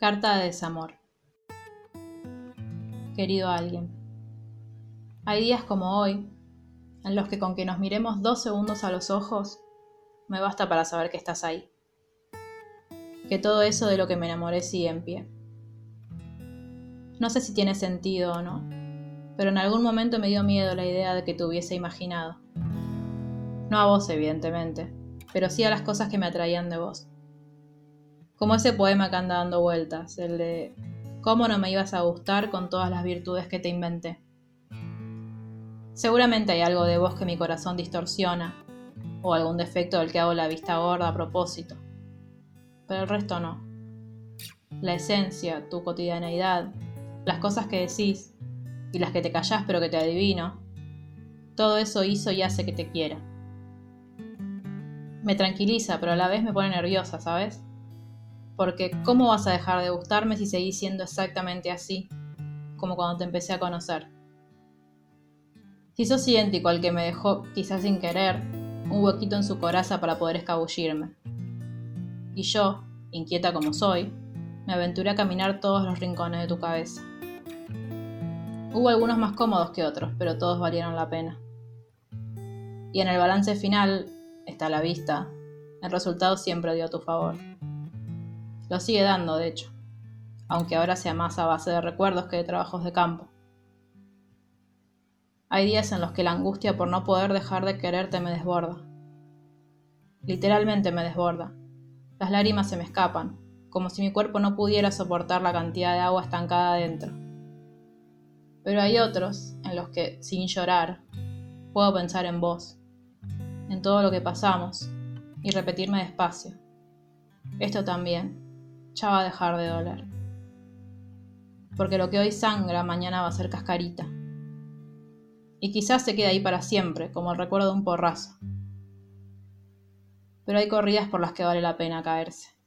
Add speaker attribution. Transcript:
Speaker 1: Carta de desamor. Querido alguien, hay días como hoy en los que con que nos miremos dos segundos a los ojos me basta para saber que estás ahí. Que todo eso de lo que me enamoré sigue en pie. No sé si tiene sentido o no, pero en algún momento me dio miedo la idea de que te hubiese imaginado. No a vos, evidentemente, pero sí a las cosas que me atraían de vos. Como ese poema que anda dando vueltas, el de ¿Cómo no me ibas a gustar con todas las virtudes que te inventé? Seguramente hay algo de vos que mi corazón distorsiona, o algún defecto del que hago la vista gorda a propósito, pero el resto no. La esencia, tu cotidianeidad, las cosas que decís y las que te callás pero que te adivino, todo eso hizo y hace que te quiera. Me tranquiliza, pero a la vez me pone nerviosa, ¿sabes? Porque ¿cómo vas a dejar de gustarme si seguís siendo exactamente así, como cuando te empecé a conocer? Si sos idéntico al que me dejó, quizás sin querer, un huequito en su coraza para poder escabullirme. Y yo, inquieta como soy, me aventuré a caminar todos los rincones de tu cabeza. Hubo algunos más cómodos que otros, pero todos valieron la pena. Y en el balance final, está la vista, el resultado siempre dio a tu favor. Lo sigue dando, de hecho, aunque ahora sea más a base de recuerdos que de trabajos de campo. Hay días en los que la angustia por no poder dejar de quererte me desborda. Literalmente me desborda. Las lágrimas se me escapan, como si mi cuerpo no pudiera soportar la cantidad de agua estancada dentro. Pero hay otros en los que, sin llorar, puedo pensar en vos, en todo lo que pasamos, y repetirme despacio. Esto también, ya va a dejar de doler. Porque lo que hoy sangra mañana va a ser cascarita. Y quizás se quede ahí para siempre, como el recuerdo de un porrazo. Pero hay corridas por las que vale la pena caerse.